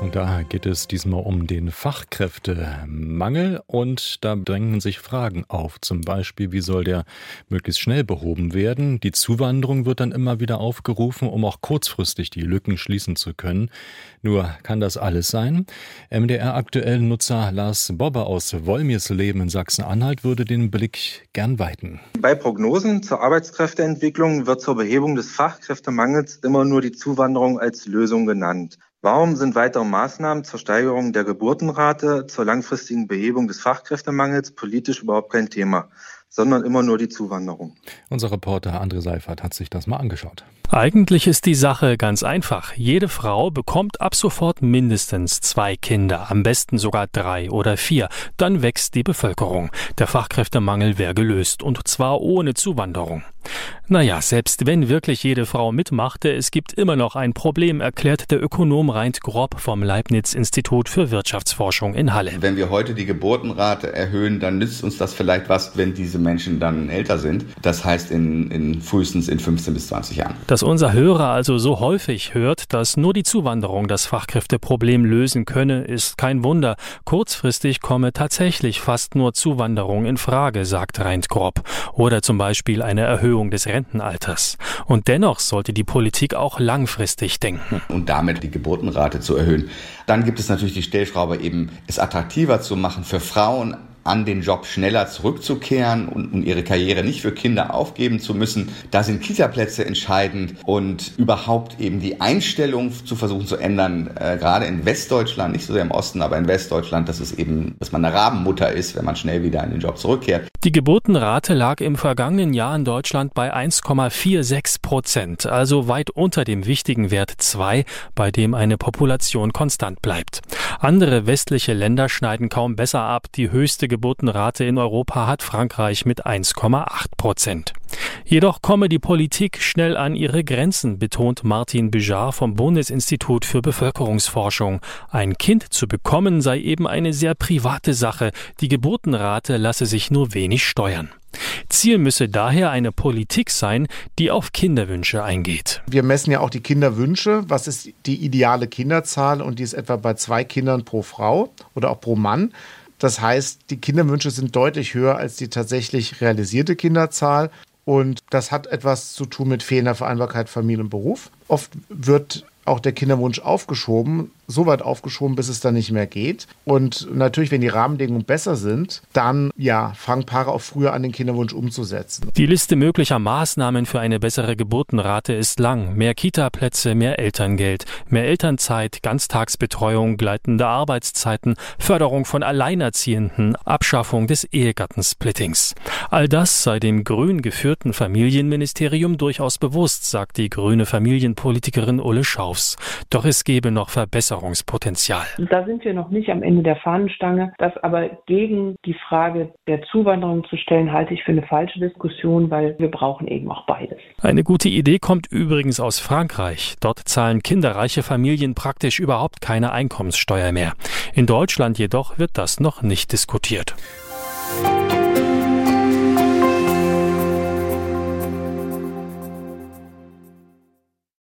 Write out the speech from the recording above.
Und da geht es diesmal um den Fachkräftemangel und da drängen sich Fragen auf. Zum Beispiel, wie soll der möglichst schnell behoben werden? Die Zuwanderung wird dann immer wieder aufgerufen, um auch kurzfristig die Lücken schließen zu können. Nur kann das alles sein? MDR aktuell Nutzer Lars Bobber aus Wolmirsleben in Sachsen-Anhalt würde den Blick gern weiten. Bei Prognosen zur Arbeitskräfteentwicklung wird zur Behebung des Fachkräftemangels immer nur die Zuwanderung als Lösung genannt. Warum sind weitere Maßnahmen zur Steigerung der Geburtenrate, zur langfristigen Behebung des Fachkräftemangels politisch überhaupt kein Thema, sondern immer nur die Zuwanderung? Unser Reporter André Seifert hat sich das mal angeschaut. Eigentlich ist die Sache ganz einfach. Jede Frau bekommt ab sofort mindestens zwei Kinder, am besten sogar drei oder vier. Dann wächst die Bevölkerung. Der Fachkräftemangel wäre gelöst und zwar ohne Zuwanderung. Naja, selbst wenn wirklich jede Frau mitmachte, es gibt immer noch ein Problem, erklärt der Ökonom Reint Grob vom Leibniz-Institut für Wirtschaftsforschung in Halle. Wenn wir heute die Geburtenrate erhöhen, dann nützt uns das vielleicht was, wenn diese Menschen dann älter sind. Das heißt in, in frühestens in 15 bis 20 Jahren. Dass unser Hörer also so häufig hört, dass nur die Zuwanderung das Fachkräfteproblem lösen könne, ist kein Wunder. Kurzfristig komme tatsächlich fast nur Zuwanderung in Frage, sagt Reint Grob. Oder zum Beispiel eine Erhöhung des Rentenalters. Und dennoch sollte die Politik auch langfristig denken. Und damit die Geburtenrate zu erhöhen. Dann gibt es natürlich die Stellschraube eben, es attraktiver zu machen für Frauen, an den Job schneller zurückzukehren und, und ihre Karriere nicht für Kinder aufgeben zu müssen. Da sind Kita-Plätze entscheidend und überhaupt eben die Einstellung zu versuchen zu ändern, äh, gerade in Westdeutschland, nicht so sehr im Osten, aber in Westdeutschland, dass es eben, dass man eine Rabenmutter ist, wenn man schnell wieder in den Job zurückkehrt. Die Geburtenrate lag im vergangenen Jahr in Deutschland bei 1,46 Prozent, also weit unter dem wichtigen Wert 2, bei dem eine Population konstant bleibt. Andere westliche Länder schneiden kaum besser ab. Die höchste Geburtenrate in Europa hat Frankreich mit 1,8 Prozent. Jedoch komme die Politik schnell an ihre Grenzen, betont Martin Bijar vom Bundesinstitut für Bevölkerungsforschung. Ein Kind zu bekommen sei eben eine sehr private Sache. Die Geburtenrate lasse sich nur wenig steuern. Ziel müsse daher eine Politik sein, die auf Kinderwünsche eingeht. Wir messen ja auch die Kinderwünsche. Was ist die ideale Kinderzahl? Und die ist etwa bei zwei Kindern pro Frau oder auch pro Mann. Das heißt, die Kinderwünsche sind deutlich höher als die tatsächlich realisierte Kinderzahl. Und das hat etwas zu tun mit fehlender Vereinbarkeit Familie und Beruf. Oft wird auch der Kinderwunsch aufgeschoben, so weit aufgeschoben, bis es dann nicht mehr geht. Und natürlich, wenn die Rahmenbedingungen besser sind, dann ja, fangen Paare auch früher an, den Kinderwunsch umzusetzen. Die Liste möglicher Maßnahmen für eine bessere Geburtenrate ist lang. Mehr Kita-Plätze, mehr Elterngeld, mehr Elternzeit, Ganztagsbetreuung, gleitende Arbeitszeiten, Förderung von Alleinerziehenden, Abschaffung des Ehegattensplittings. All das sei dem grün geführten Familienministerium durchaus bewusst, sagt die grüne Familienpolitikerin Ulle Schaufs. Doch es gebe noch Verbesserungen Verbesserungspotenzial. Da sind wir noch nicht am Ende der Fahnenstange. Das aber gegen die Frage der Zuwanderung zu stellen, halte ich für eine falsche Diskussion, weil wir brauchen eben auch beides. Eine gute Idee kommt übrigens aus Frankreich. Dort zahlen kinderreiche Familien praktisch überhaupt keine Einkommenssteuer mehr. In Deutschland jedoch wird das noch nicht diskutiert.